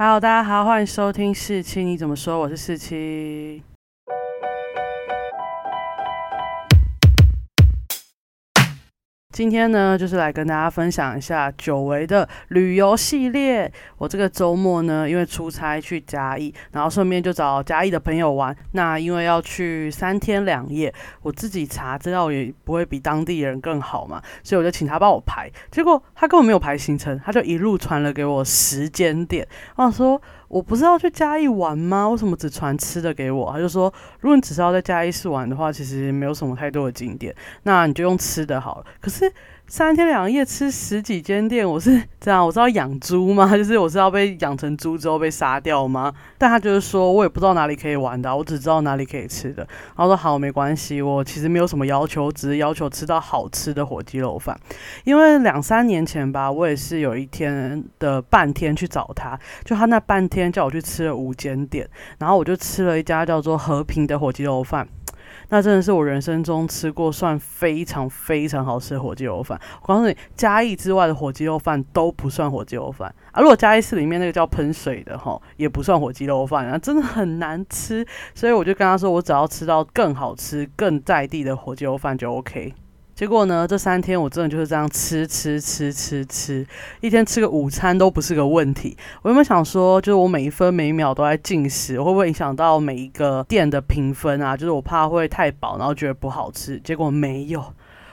Hello，大家好，欢迎收听四七，你怎么说？我是四七。今天呢，就是来跟大家分享一下久违的旅游系列。我这个周末呢，因为出差去嘉义，然后顺便就找嘉义的朋友玩。那因为要去三天两夜，我自己查资料也不会比当地人更好嘛，所以我就请他帮我排。结果他根本没有排行程，他就一路传了给我时间点。我说。我不是要去嘉义玩吗？为什么只传吃的给我？他就说，如果你只是要在嘉义市玩的话，其实没有什么太多的景点，那你就用吃的好了。可是。三天两夜吃十几间店，我是 这样，我知道养猪吗？就是我是要被养成猪之后被杀掉吗？但他就是说我也不知道哪里可以玩的，我只知道哪里可以吃的。然后说好，没关系，我其实没有什么要求，只是要求吃到好吃的火鸡肉饭。因为两三年前吧，我也是有一天的半天去找他，就他那半天叫我去吃了五间店，然后我就吃了一家叫做和平的火鸡肉饭。那真的是我人生中吃过算非常非常好吃的火鸡肉饭。我告诉你，嘉义之外的火鸡肉饭都不算火鸡肉饭啊。如果嘉义市里面那个叫喷水的哈，也不算火鸡肉饭啊，真的很难吃。所以我就跟他说，我只要吃到更好吃、更在地的火鸡肉饭就 OK。结果呢？这三天我真的就是这样吃吃吃吃吃，一天吃个午餐都不是个问题。我有没有想说，就是我每一分每一秒都在进食，会不会影响到每一个店的评分啊？就是我怕会太饱，然后觉得不好吃。结果没有。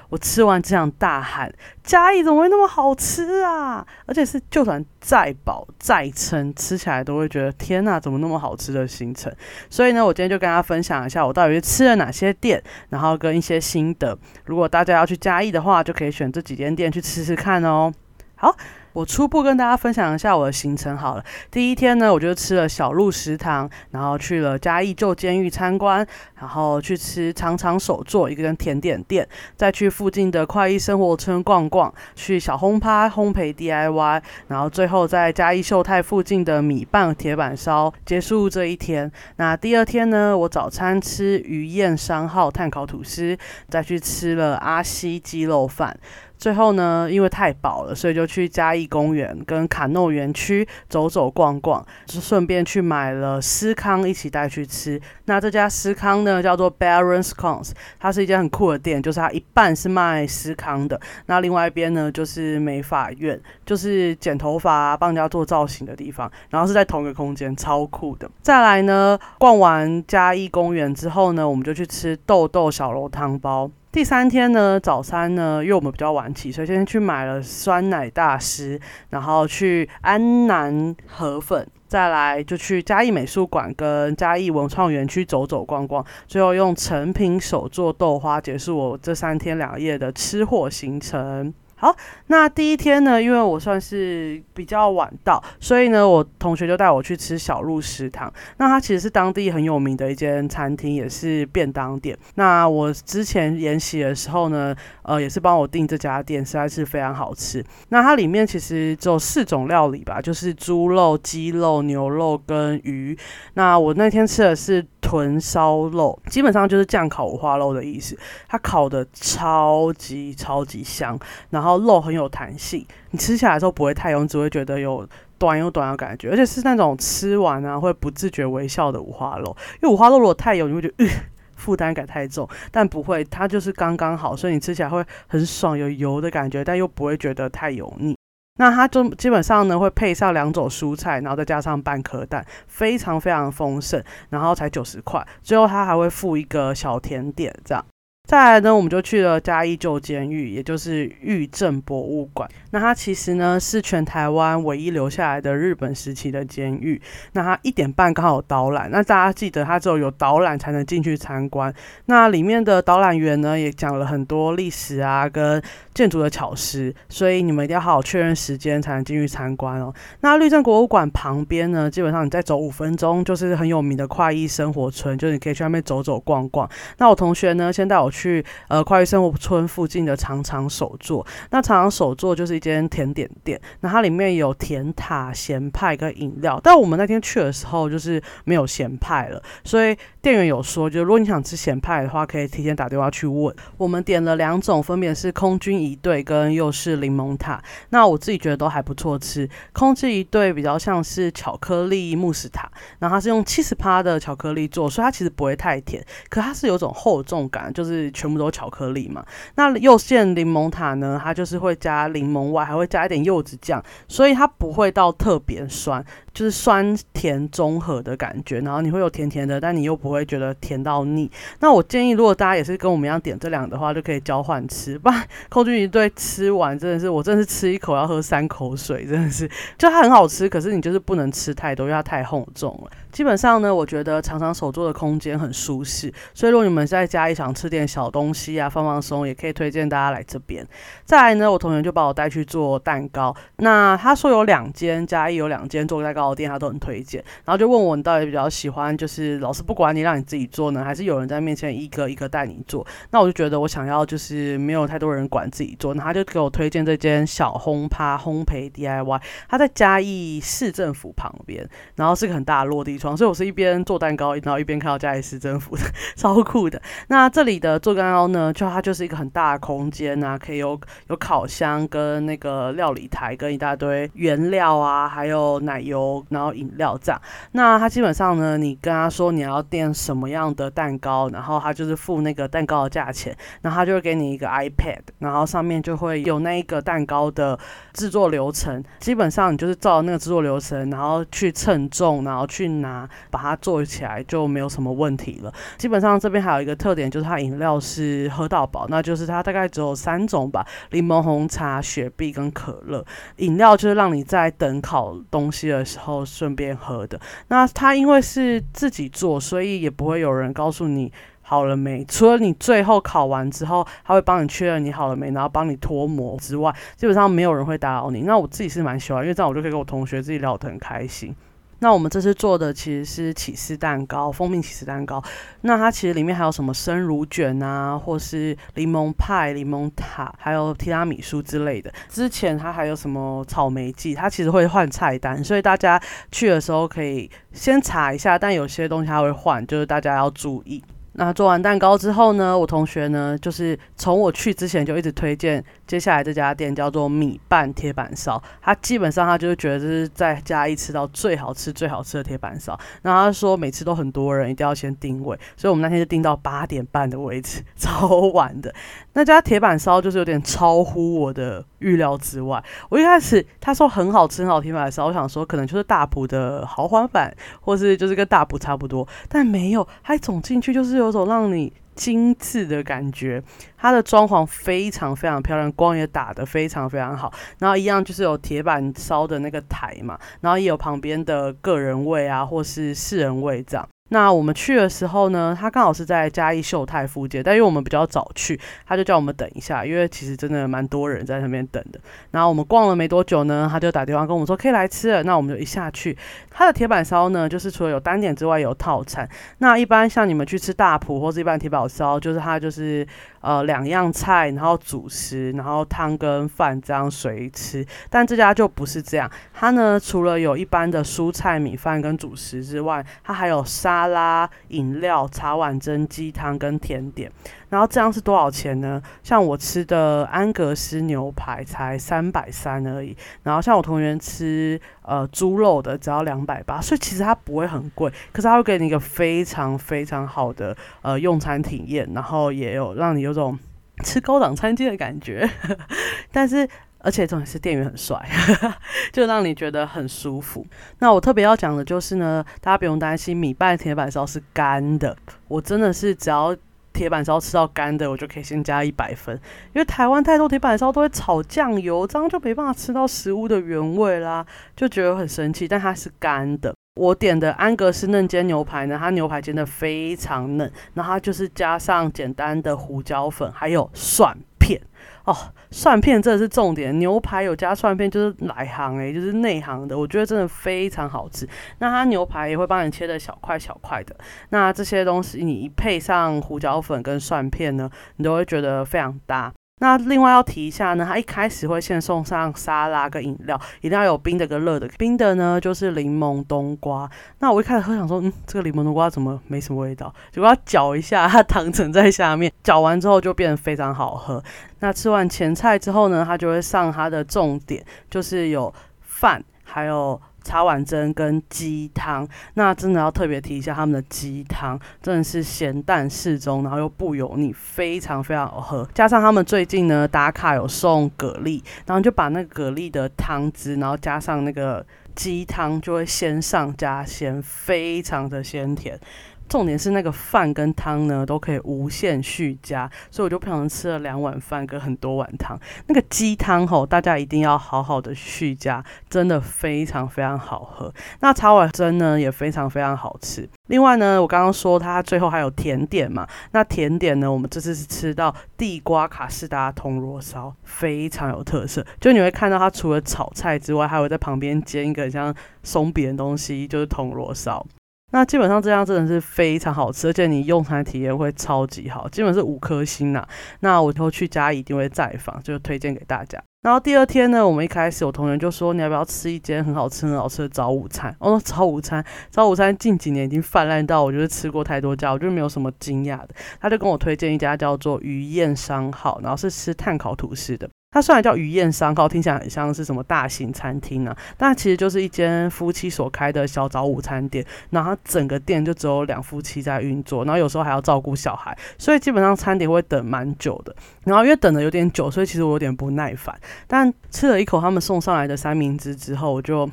我吃完只想大喊：“嘉义怎么会那么好吃啊？而且是就算再饱再撑，吃起来都会觉得天哪，怎么那么好吃的行程？所以呢，我今天就跟大家分享一下我到底吃了哪些店，然后跟一些心得。如果大家要去嘉义的话，就可以选这几间店去吃吃看哦。好。我初步跟大家分享一下我的行程好了。第一天呢，我就吃了小鹿食堂，然后去了嘉义旧监狱参观，然后去吃长长手作一个甜点店，再去附近的快意生活村逛逛，去小轰趴烘焙 DIY，然后最后在嘉义秀泰附近的米棒铁板烧结束这一天。那第二天呢，我早餐吃鱼宴商号碳烤吐司，再去吃了阿西鸡肉饭。最后呢，因为太饱了，所以就去嘉义公园跟卡诺园区走走逛逛，就顺便去买了司康一起带去吃。那这家司康呢，叫做 Baron's Cons，它是一家很酷的店，就是它一半是卖司康的，那另外一边呢就是美发院，就是剪头发啊、帮人家做造型的地方，然后是在同一个空间，超酷的。再来呢，逛完嘉义公园之后呢，我们就去吃豆豆小楼汤包。第三天呢，早餐呢，因为我们比较晚起，所以先去买了酸奶大师，然后去安南河粉，再来就去嘉义美术馆跟嘉义文创园区走走逛逛，最后用成品手做豆花结束我这三天两夜的吃货行程。好，那第一天呢，因为我算是比较晚到，所以呢，我同学就带我去吃小鹿食堂。那它其实是当地很有名的一间餐厅，也是便当店。那我之前研习的时候呢，呃，也是帮我订这家店，实在是非常好吃。那它里面其实只有四种料理吧，就是猪肉、鸡肉、牛肉跟鱼。那我那天吃的是。豚烧肉基本上就是酱烤五花肉的意思，它烤的超级超级香，然后肉很有弹性，你吃起来的时候不会太油，只会觉得有短又短的感觉，而且是那种吃完啊会不自觉微笑的五花肉。因为五花肉如果太油，你会觉得负担感太重，但不会，它就是刚刚好，所以你吃起来会很爽，有油的感觉，但又不会觉得太油腻。那它就基本上呢会配上两种蔬菜，然后再加上半颗蛋，非常非常丰盛，然后才九十块。最后它还会附一个小甜点，这样。再来呢，我们就去了嘉义旧监狱，也就是狱政博物馆。那它其实呢是全台湾唯一留下来的日本时期的监狱。那它一点半刚好导览，那大家记得它只有有导览才能进去参观。那里面的导览员呢也讲了很多历史啊跟建筑的巧思，所以你们一定要好好确认时间才能进去参观哦。那律政博物馆旁边呢，基本上你再走五分钟就是很有名的快意生活村，就是你可以去那边走走逛逛。那我同学呢先带我。去呃快乐生活村附近的长长手作。那长长手作就是一间甜点店，那它里面有甜塔、咸派跟饮料。但我们那天去的时候就是没有咸派了，所以店员有说，就如果你想吃咸派的话，可以提前打电话去问。我们点了两种，分别是空军一对跟又是柠檬塔。那我自己觉得都还不错吃。空军一对比较像是巧克力慕斯塔，然后它是用七十趴的巧克力做，所以它其实不会太甜，可它是有种厚重感，就是全部都是巧克力嘛。那又馅柠檬塔呢，它就是会加柠檬外，还会加一点柚子酱，所以它不会到特别酸。就是酸甜中和的感觉，然后你会有甜甜的，但你又不会觉得甜到腻。那我建议，如果大家也是跟我们一样点这两的话，就可以交换吃。不然 空军一对吃完真的是，我真的是吃一口要喝三口水，真的是。就它很好吃，可是你就是不能吃太多，因为它太厚重了。基本上呢，我觉得常常手做的空间很舒适，所以如果你们在家里想吃点小东西啊，放放松，也可以推荐大家来这边。再来呢，我同学就把我带去做蛋糕。那他说有两间，嘉义有两间做蛋糕的店，他都很推荐。然后就问我，你到底比较喜欢，就是老师不管你，让你自己做呢，还是有人在面前一个一个带你做？那我就觉得我想要就是没有太多人管自己做，那他就给我推荐这间小烘趴烘焙 DIY，他在嘉义市政府旁边，然后是个很大的落地窗。所以我是一边做蛋糕，然后一边看到嘉义市政府的，超酷的。那这里的做蛋糕呢，就它就是一个很大的空间啊，可以有有烤箱跟那个料理台，跟一大堆原料啊，还有奶油，然后饮料这样。那他基本上呢，你跟他说你要订什么样的蛋糕，然后他就是付那个蛋糕的价钱，然后他就会给你一个 iPad，然后上面就会有那一个蛋糕的制作流程。基本上你就是照那个制作流程，然后去称重，然后去拿。把它做起来就没有什么问题了。基本上这边还有一个特点，就是它饮料是喝到饱，那就是它大概只有三种吧：柠檬红茶、雪碧跟可乐。饮料就是让你在等烤东西的时候后顺便喝的。那他因为是自己做，所以也不会有人告诉你好了没。除了你最后考完之后，他会帮你确认你好了没，然后帮你脱模之外，基本上没有人会打扰你。那我自己是蛮喜欢，因为这样我就可以跟我同学自己聊得很开心。那我们这次做的其实是起司蛋糕，蜂蜜起司蛋糕。那它其实里面还有什么生乳卷啊，或是柠檬派、柠檬塔，还有提拉米苏之类的。之前它还有什么草莓季，它其实会换菜单，所以大家去的时候可以先查一下。但有些东西它会换，就是大家要注意。那做完蛋糕之后呢，我同学呢，就是从我去之前就一直推荐。接下来这家店叫做米拌铁板烧，他基本上他就是觉得这是在嘉义吃到最好吃、最好吃的铁板烧。然后他说每次都很多人，一定要先定位，所以我们那天就定到八点半的位置，超晚的。那家铁板烧就是有点超乎我的预料之外。我一开始他说很好吃、很好铁板烧，我想说可能就是大埔的豪华版，或是就是跟大埔差不多，但没有，他走进去就是有种让你。精致的感觉，它的装潢非常非常漂亮，光也打得非常非常好。然后一样就是有铁板烧的那个台嘛，然后也有旁边的个人位啊，或是四人位这样。那我们去的时候呢，他刚好是在嘉义秀泰附近，但因为我们比较早去，他就叫我们等一下，因为其实真的蛮多人在那边等的。然后我们逛了没多久呢，他就打电话跟我们说可以来吃了。那我们就一下去，他的铁板烧呢，就是除了有单点之外，有套餐。那一般像你们去吃大埔或者一般铁板烧，就是它就是呃两样菜，然后主食，然后汤跟饭这样随吃。但这家就不是这样，它呢除了有一般的蔬菜、米饭跟主食之外，它还有沙。沙拉、饮料、茶碗蒸、鸡汤跟甜点，然后这样是多少钱呢？像我吃的安格斯牛排才三百三而已，然后像我同学吃呃猪肉的只要两百八，所以其实它不会很贵，可是它会给你一个非常非常好的呃用餐体验，然后也有让你有种吃高档餐厅的感觉，但是。而且重点是店员很帅，就让你觉得很舒服。那我特别要讲的就是呢，大家不用担心米拌铁板烧是干的。我真的是只要铁板烧吃到干的，我就可以先加一百分。因为台湾太多铁板烧都会炒酱油，这样就没办法吃到食物的原味啦，就觉得很神奇。但它是干的。我点的安格斯嫩煎牛排呢，它牛排煎的非常嫩，然后它就是加上简单的胡椒粉，还有蒜。片哦，蒜片真的是重点，牛排有加蒜片就是来行诶，就是内行的，我觉得真的非常好吃。那它牛排也会帮你切的小块小块的，那这些东西你一配上胡椒粉跟蒜片呢，你都会觉得非常搭。那另外要提一下呢，它一开始会先送上沙拉跟饮料，一定要有冰的跟热的。冰的呢就是柠檬冬瓜。那我一开始喝想说，嗯，这个柠檬冬瓜怎么没什么味道？结果要搅一下，它糖层在下面，搅完之后就变得非常好喝。那吃完前菜之后呢，它就会上它的重点，就是有饭，还有。茶碗蒸跟鸡汤，那真的要特别提一下他们的鸡汤，真的是咸淡适中，然后又不油腻，非常非常好喝。加上他们最近呢打卡有送蛤蜊，然后就把那个蛤蜊的汤汁，然后加上那个鸡汤，就会鲜上加鲜，非常的鲜甜。重点是那个饭跟汤呢都可以无限续加，所以我就不小心吃了两碗饭跟很多碗汤。那个鸡汤吼，大家一定要好好的续加，真的非常非常好喝。那茶碗蒸呢也非常非常好吃。另外呢，我刚刚说它最后还有甜点嘛，那甜点呢，我们这次是吃到地瓜卡士达铜锣烧，非常有特色。就你会看到它除了炒菜之外，还会在旁边煎一个像松饼的东西，就是铜锣烧。那基本上这样真的是非常好吃，而且你用餐体验会超级好，基本是五颗星呐。那我以后去家一定会再访，就推荐给大家。然后第二天呢，我们一开始我同学就说你要不要吃一间很好吃很好吃的早午餐？我说早午餐，早午餐近几年已经泛滥到我觉得吃过太多家，我就没有什么惊讶的。他就跟我推荐一家叫做鱼宴商号，然后是吃碳烤吐司的。它虽然叫鱼宴商号，听起来很像是什么大型餐厅呢，但其实就是一间夫妻所开的小早午餐店。然后整个店就只有两夫妻在运作，然后有时候还要照顾小孩，所以基本上餐点会等蛮久的。然后因为等的有点久，所以其实我有点不耐烦。但吃了一口他们送上来的三明治之后，我就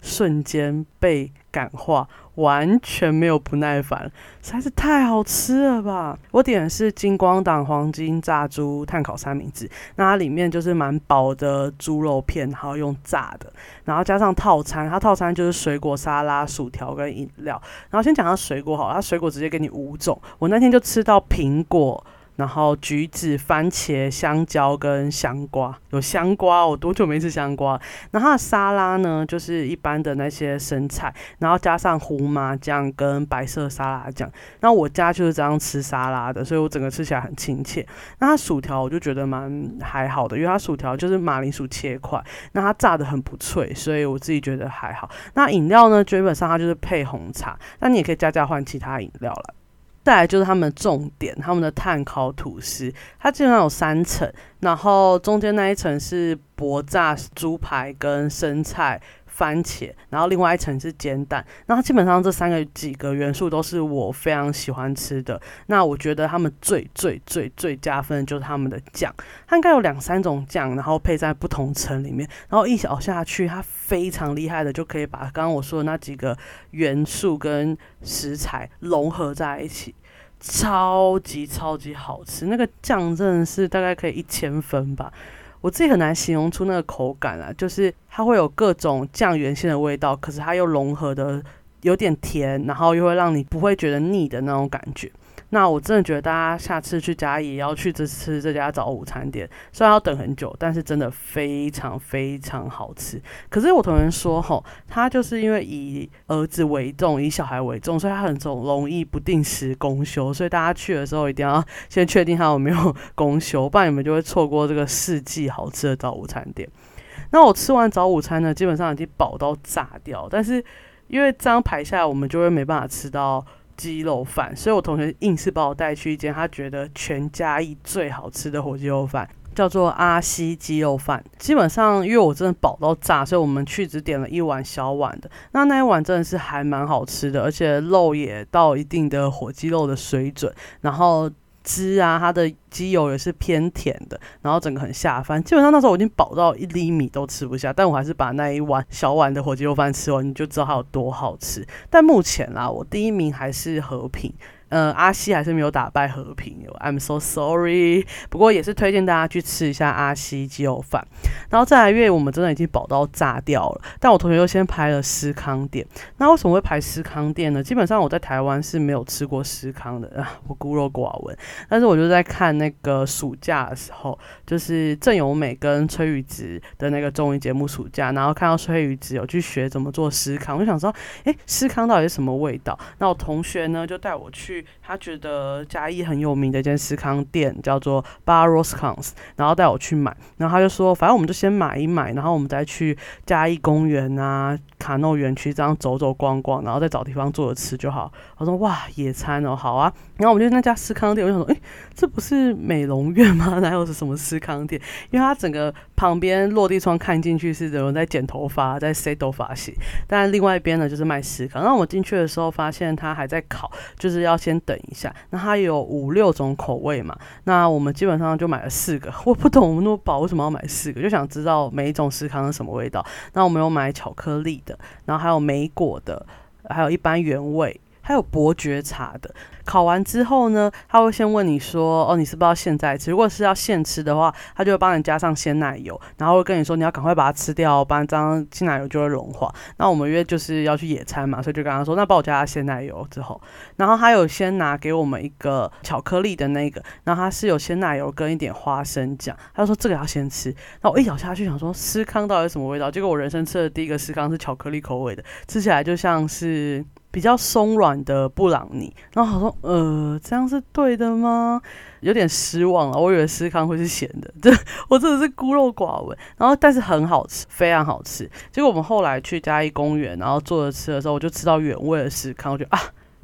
瞬间被感化。完全没有不耐烦，实在是太好吃了吧！我点的是金光党黄金炸猪碳烤三明治，那它里面就是蛮薄的猪肉片，然后用炸的，然后加上套餐，它套餐就是水果沙拉、薯条跟饮料。然后先讲下水果好，它水果直接给你五种，我那天就吃到苹果。然后橘子、番茄、香蕉跟香瓜，有香瓜，我多久没吃香瓜？然后它的沙拉呢，就是一般的那些生菜，然后加上胡麻酱跟白色沙拉酱。那我家就是这样吃沙拉的，所以我整个吃起来很亲切。那它薯条我就觉得蛮还好的，因为它薯条就是马铃薯切块，那它炸的很不脆，所以我自己觉得还好。那饮料呢，基本上它就是配红茶，那你也可以加加换其他饮料了。再来就是他们的重点，他们的碳烤吐司，它基本上有三层，然后中间那一层是薄炸猪排跟生菜。番茄，然后另外一层是煎蛋，然后基本上这三个几个元素都是我非常喜欢吃的。那我觉得他们最最最最加分的就是他们的酱，它应该有两三种酱，然后配在不同层里面，然后一咬下去，它非常厉害的就可以把刚刚我说的那几个元素跟食材融合在一起，超级超级好吃。那个酱真的是大概可以一千分吧。我自己很难形容出那个口感啊，就是它会有各种酱原先的味道，可是它又融合的有点甜，然后又会让你不会觉得腻的那种感觉。那我真的觉得大家下次去嘉义也要去这吃这家早午餐店，虽然要等很久，但是真的非常非常好吃。可是我同学说，吼，他就是因为以儿子为重，以小孩为重，所以他很容容易不定时公休。所以大家去的时候一定要先确定他有没有公休，不然你们就会错过这个世纪好吃的早午餐店。那我吃完早午餐呢，基本上已经饱到炸掉，但是因为这样排下来，我们就会没办法吃到。鸡肉饭，所以我同学硬是把我带去一间他觉得全家义最好吃的火鸡肉饭，叫做阿西鸡肉饭。基本上因为我真的饱到炸，所以我们去只点了一碗小碗的。那那一碗真的是还蛮好吃的，而且肉也到一定的火鸡肉的水准，然后。汁啊，它的鸡油也是偏甜的，然后整个很下饭。基本上那时候我已经饱到一粒米都吃不下，但我还是把那一碗小碗的火鸡肉饭吃完，你就知道它有多好吃。但目前啦，我第一名还是和平。呃，阿西还是没有打败和平，I'm so sorry。不过也是推荐大家去吃一下阿西鸡肉饭。然后再来，因为我们真的已经饱到炸掉了，但我同学又先拍了思康店。那为什么会排思康店呢？基本上我在台湾是没有吃过思康的啊，我孤陋寡闻。但是我就在看那个暑假的时候，就是郑有美跟崔宇植的那个综艺节目暑假，然后看到崔宇植有去学怎么做思康，我就想说，哎，思康到底是什么味道？那我同学呢就带我去，他觉得嘉义很有名的一间思康店叫做 Bar Roscoe's，然后带我去买，然后他就说，反正我们就先买一买，然后我们再去嘉义公园啊、卡诺园区这样走走逛逛，然后再找地方坐着吃就好。我说哇，野餐哦，好啊。然后我们就那家思康店，我就想说，哎，这不是美容院吗？哪有是什么思康店？因为它整个旁边落地窗看进去是有人在剪头发，在塞头发型，但另外一边呢就是卖思康。然后我进去的时候发现他还在烤，就是要先等一下。那它有五六种口味嘛？那我们基本上就买了四个。我不懂我们那么饱为什么要买四个，就想知道每一种司康是什么味道。那我们有买巧克力的，然后还有莓果的，还有一般原味。还有伯爵茶的，烤完之后呢，他会先问你说，哦，你是不是要现在吃？如果是要现吃的话，他就会帮你加上鲜奶油，然后会跟你说你要赶快把它吃掉，不然这样鲜奶油就会融化。那我们约就是要去野餐嘛，所以就跟他说，那帮我加鲜奶油之后，然后他有先拿给我们一个巧克力的那个，然后它是有鲜奶油跟一点花生酱，他就说这个要先吃。那我一咬下去想说司康到底什么味道？结果我人生吃的第一个司康是巧克力口味的，吃起来就像是。比较松软的布朗尼，然后他说：“呃，这样是对的吗？”有点失望了，我以为思康会是咸的，这我真的是孤陋寡闻。然后，但是很好吃，非常好吃。结果我们后来去嘉义公园，然后坐着吃的时候，我就吃到原味的思康，我觉得啊，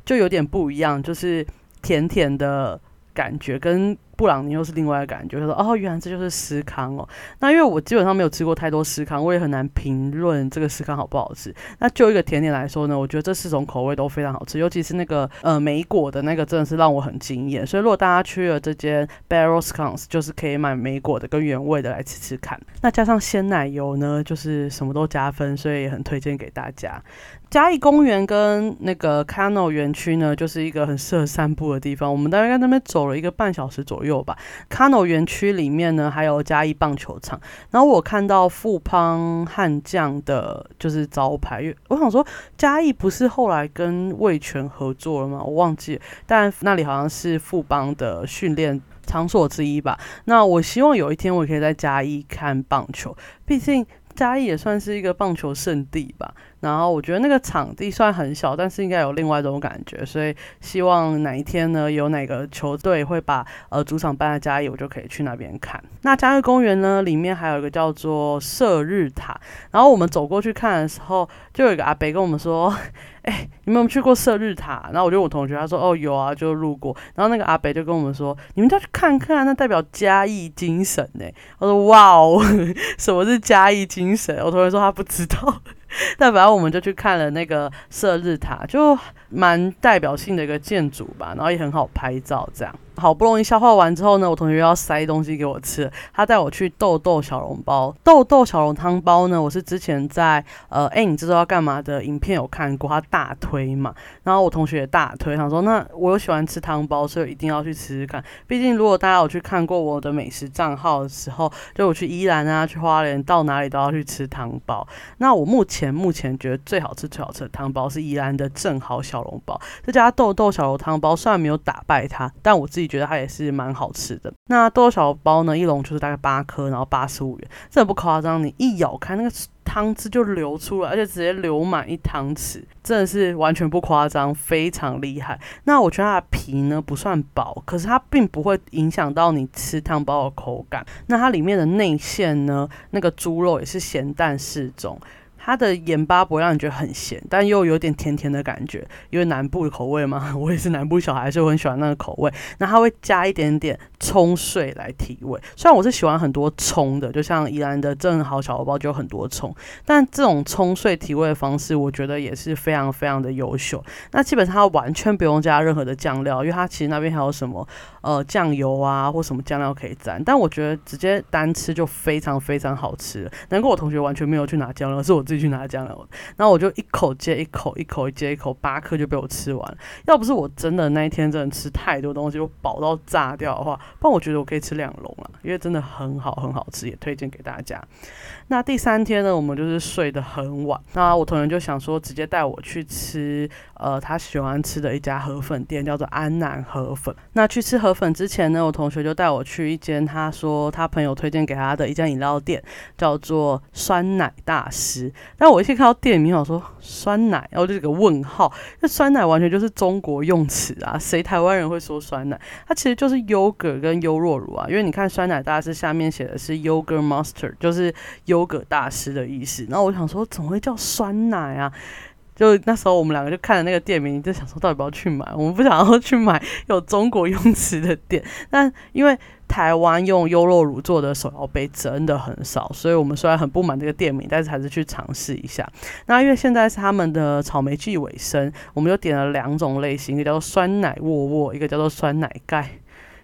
就有点不一样，就是甜甜的感觉跟。布朗尼又是另外一个感觉，就说哦，原来这就是司康哦。那因为我基本上没有吃过太多司康，我也很难评论这个司康好不好吃。那就一个甜点来说呢，我觉得这四种口味都非常好吃，尤其是那个呃莓果的那个真的是让我很惊艳。所以如果大家去了这间 Barrelscons，就是可以买莓果的跟原味的来吃吃看。那加上鲜奶油呢，就是什么都加分，所以也很推荐给大家。嘉义公园跟那个 Cano 园区呢，就是一个很适合散步的地方。我们大概在那边走了一个半小时左右吧。Cano 园区里面呢，还有嘉义棒球场。然后我看到富邦悍将的，就是招牌。我想说，嘉义不是后来跟味全合作了吗？我忘记，但那里好像是富邦的训练场所之一吧。那我希望有一天我可以在嘉义看棒球，毕竟。嘉义也算是一个棒球圣地吧，然后我觉得那个场地虽然很小，但是应该有另外一种感觉，所以希望哪一天呢，有哪个球队会把呃主场搬到嘉义，我就可以去那边看。那嘉义公园呢，里面还有一个叫做射日塔，然后我们走过去看的时候，就有一个阿北跟我们说。哎，你们有去过射日塔？然后我就我同学他说哦有啊，就路过。然后那个阿北就跟我们说，你们要去看看，那代表嘉义精神呢。我说哇哦，什么是嘉义精神？我同学说他不知道。那反正我们就去看了那个射日塔，就蛮代表性的一个建筑吧，然后也很好拍照这样。好不容易消化完之后呢，我同学要塞东西给我吃。他带我去豆豆小笼包，豆豆小笼汤包呢，我是之前在呃，哎，你知道要干嘛的影片有看过，他大推嘛。然后我同学也大推，想说那我又喜欢吃汤包，所以一定要去吃吃看。毕竟如果大家有去看过我的美食账号的时候，就我去宜兰啊，去花莲，到哪里都要去吃汤包。那我目前目前觉得最好吃最好吃的汤包是宜兰的正好小笼包。这家豆豆小笼汤包虽然没有打败它，但我自己。觉得它也是蛮好吃的。那豆豆小包呢，一笼就是大概八颗，然后八十五元，这不夸张。你一咬开那个汤汁就流出来，而且直接流满一汤匙，真的是完全不夸张，非常厉害。那我觉得它的皮呢不算薄，可是它并不会影响到你吃汤包的口感。那它里面的内馅呢，那个猪肉也是咸淡适中。它的盐巴不会让你觉得很咸，但又有点甜甜的感觉，因为南部的口味嘛，我也是南部小孩，所以我很喜欢那个口味。那它会加一点点葱碎来提味，虽然我是喜欢很多葱的，就像宜兰的正好小笼包就有很多葱，但这种葱碎提味的方式，我觉得也是非常非常的优秀。那基本上它完全不用加任何的酱料，因为它其实那边还有什么呃酱油啊或什么酱料可以沾，但我觉得直接单吃就非常非常好吃。难怪我同学完全没有去拿酱料，是我。自己去拿酱油。然后我就一口接一口，一口接一口，八颗就被我吃完。要不是我真的那一天真的吃太多东西，我饱到炸掉的话，不然我觉得我可以吃两笼了，因为真的很好很好吃，也推荐给大家。那第三天呢，我们就是睡得很晚。那我同学就想说，直接带我去吃，呃，他喜欢吃的一家河粉店，叫做安南河粉。那去吃河粉之前呢，我同学就带我去一间他说他朋友推荐给他的一家饮料店，叫做酸奶大师。但我一看到店名，我说酸奶，然后就是个问号，那酸奶完全就是中国用词啊，谁台湾人会说酸奶？它其实就是优格跟优酪乳啊，因为你看酸奶大师下面写的是 yogurt master，就是优格大师的意思。然后我想说，怎么会叫酸奶啊？就那时候我们两个就看了那个店名，就想说到底要不要去买？我们不想要去买有中国用词的店，但因为台湾用优酪乳做的手摇杯真的很少，所以我们虽然很不满这个店名，但是还是去尝试一下。那因为现在是他们的草莓季尾声，我们就点了两种类型，一个叫做酸奶沃沃，一个叫做酸奶盖。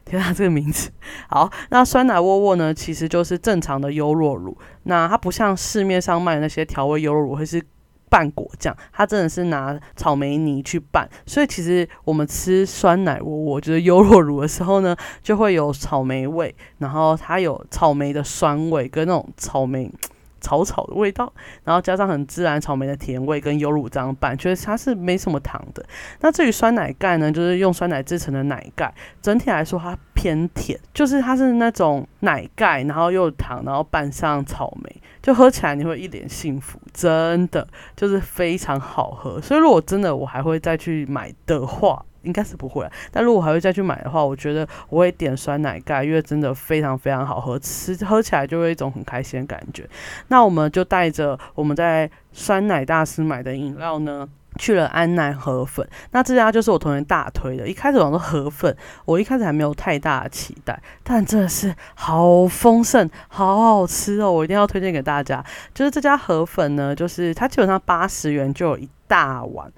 天啊，这个名字 好！那酸奶窝窝呢，其实就是正常的优酪乳，那它不像市面上卖的那些调味优酪乳，会是。拌果酱，它真的是拿草莓泥去拌，所以其实我们吃酸奶窝窝，就是优酪乳的时候呢，就会有草莓味，然后它有草莓的酸味跟那种草莓。草草的味道，然后加上很自然草莓的甜味跟优乳这样拌，觉得它是没什么糖的。那至于酸奶盖呢，就是用酸奶制成的奶盖，整体来说它偏甜，就是它是那种奶盖，然后又糖，然后拌上草莓，就喝起来你会一脸幸福，真的就是非常好喝。所以如果真的我还会再去买的话。应该是不会，但如果还会再去买的话，我觉得我会点酸奶盖，因为真的非常非常好喝，吃喝起来就会一种很开心的感觉。那我们就带着我们在酸奶大师买的饮料呢，去了安南河粉。那这家就是我同学大推的。一开始我说河粉，我一开始还没有太大的期待，但真的是好丰盛，好好吃哦！我一定要推荐给大家。就是这家河粉呢，就是它基本上八十元就有一大碗。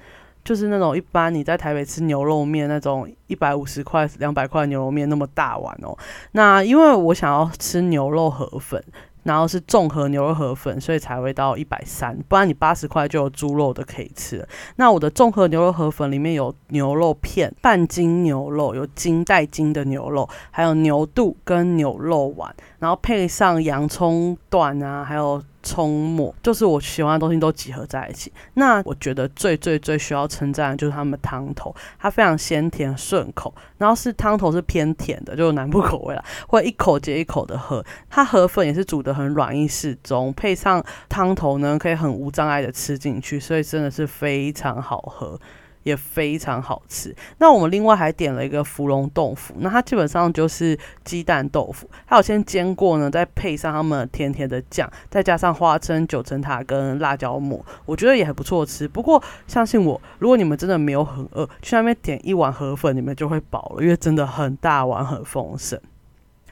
就是那种一般你在台北吃牛肉面那种一百五十块、两百块牛肉面那么大碗哦。那因为我想要吃牛肉河粉，然后是综合牛肉河粉，所以才会到一百三。不然你八十块就有猪肉的可以吃。那我的综合牛肉河粉里面有牛肉片、半斤牛肉、有筋带筋的牛肉，还有牛肚跟牛肉丸，然后配上洋葱段啊，还有。葱末就是我喜欢的东西都集合在一起。那我觉得最最最需要称赞的就是他们汤头，它非常鲜甜顺口，然后是汤头是偏甜的，就是南部口味啦，会一口接一口的喝。它河粉也是煮的很软硬适中，配上汤头呢，可以很无障碍的吃进去，所以真的是非常好喝。也非常好吃。那我们另外还点了一个芙蓉豆腐，那它基本上就是鸡蛋豆腐，还有先煎过呢，再配上他们甜甜的酱，再加上花生、九层塔跟辣椒末，我觉得也很不错吃。不过相信我，如果你们真的没有很饿，去那边点一碗河粉，你们就会饱了，因为真的很大碗，很丰盛。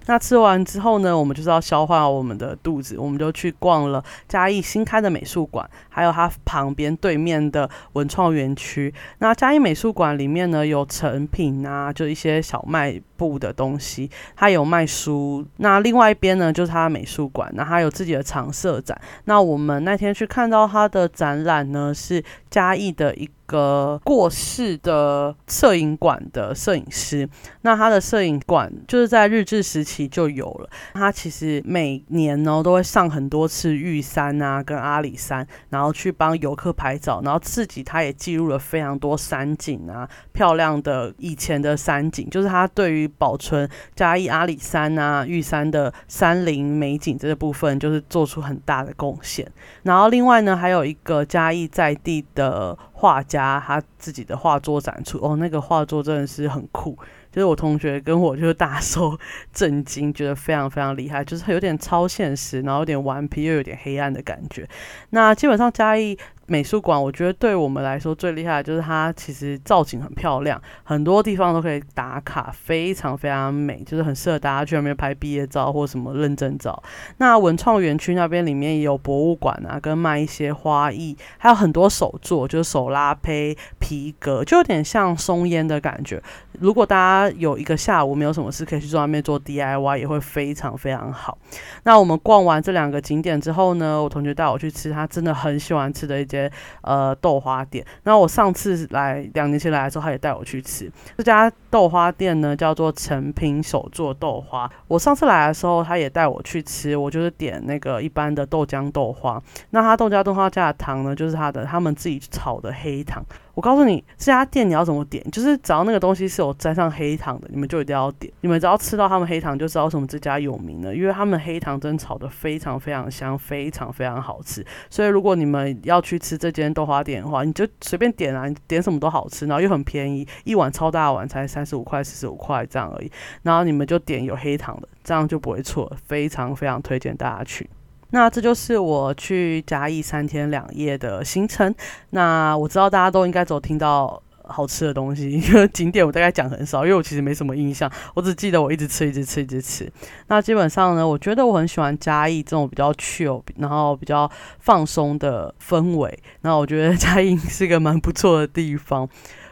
那吃完之后呢，我们就是要消化我们的肚子，我们就去逛了嘉义新开的美术馆，还有它旁边对面的文创园区。那嘉义美术馆里面呢，有成品啊，就一些小卖部的东西，它有卖书。那另外一边呢，就是它的美术馆，那它有自己的常设展。那我们那天去看到它的展览呢，是嘉义的一。个过世的摄影馆的摄影师，那他的摄影馆就是在日治时期就有了。他其实每年呢都会上很多次玉山啊，跟阿里山，然后去帮游客拍照，然后自己他也记录了非常多山景啊，漂亮的以前的山景，就是他对于保存嘉义阿里山啊、玉山的山林美景这个部分，就是做出很大的贡献。然后另外呢，还有一个嘉义在地的。画家他自己的画作展出哦，那个画作真的是很酷，就是我同学跟我就大受震惊，觉得非常非常厉害，就是有点超现实，然后有点顽皮又有点黑暗的感觉。那基本上嘉义美术馆，我觉得对我们来说最厉害的就是它其实造景很漂亮，很多地方都可以打卡，非常非常美，就是很适合大家去那边拍毕业照或什么认证照。那文创园区那边里面也有博物馆啊，跟卖一些花艺，还有很多手作，就是手拉胚、皮革，就有点像松烟的感觉。如果大家有一个下午没有什么事，可以去做外面做 DIY，也会非常非常好。那我们逛完这两个景点之后呢，我同学带我去吃他真的很喜欢吃的一间呃豆花店。那我上次来两年前来的时候，他也带我去吃这家豆花店呢，叫做成品手做豆花。我上次来的时候，他也带我去吃，我就是点那个一般的豆浆豆花。那他豆浆豆花加的糖呢，就是他的他们自己炒的黑糖。我告诉你，这家店你要怎么点，就是只要那个东西是有沾上黑糖的，你们就一定要点。你们只要吃到他们黑糖，就知道什么这家有名了，因为他们黑糖真的炒的非常非常香，非常非常好吃。所以如果你们要去吃这间豆花店的话，你就随便点啊，你点什么都好吃，然后又很便宜，一碗超大碗才三十五块、四十五块这样而已。然后你们就点有黑糖的，这样就不会错，非常非常推荐大家去。那这就是我去嘉义三天两夜的行程。那我知道大家都应该有听到好吃的东西，因为景点我大概讲很少，因为我其实没什么印象，我只记得我一直吃，一直吃，一直吃。那基本上呢，我觉得我很喜欢嘉义这种比较 chill，然后比较放松的氛围。那我觉得嘉义是个蛮不错的地方。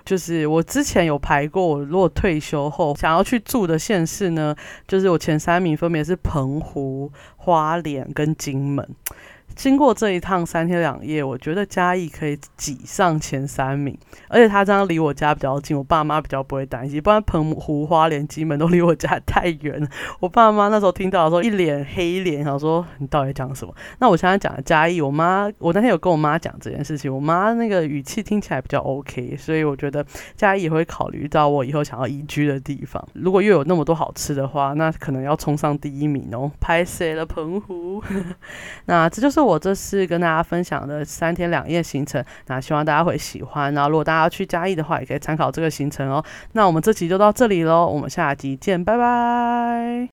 就是我之前有排过，我如果退休后想要去住的县市呢，就是我前三名分别是澎湖、花莲跟金门。经过这一趟三天两夜，我觉得嘉义可以挤上前三名，而且它这样离我家比较近，我爸妈比较不会担心。不然澎湖、花莲、基门都离我家太远，我爸妈那时候听到的时候一脸黑脸，想说你到底讲什么？那我现在讲的嘉义，我妈我那天有跟我妈讲这件事情，我妈那个语气听起来比较 OK，所以我觉得嘉义也会考虑到我以后想要移居的地方。如果又有那么多好吃的话，那可能要冲上第一名哦。拍谁了澎湖？那这就是。我这次跟大家分享的三天两夜行程那希望大家会喜欢然后如果大家要去嘉义的话也可以参考这个行程哦。那我们这期就到这里喽我们下集见拜拜。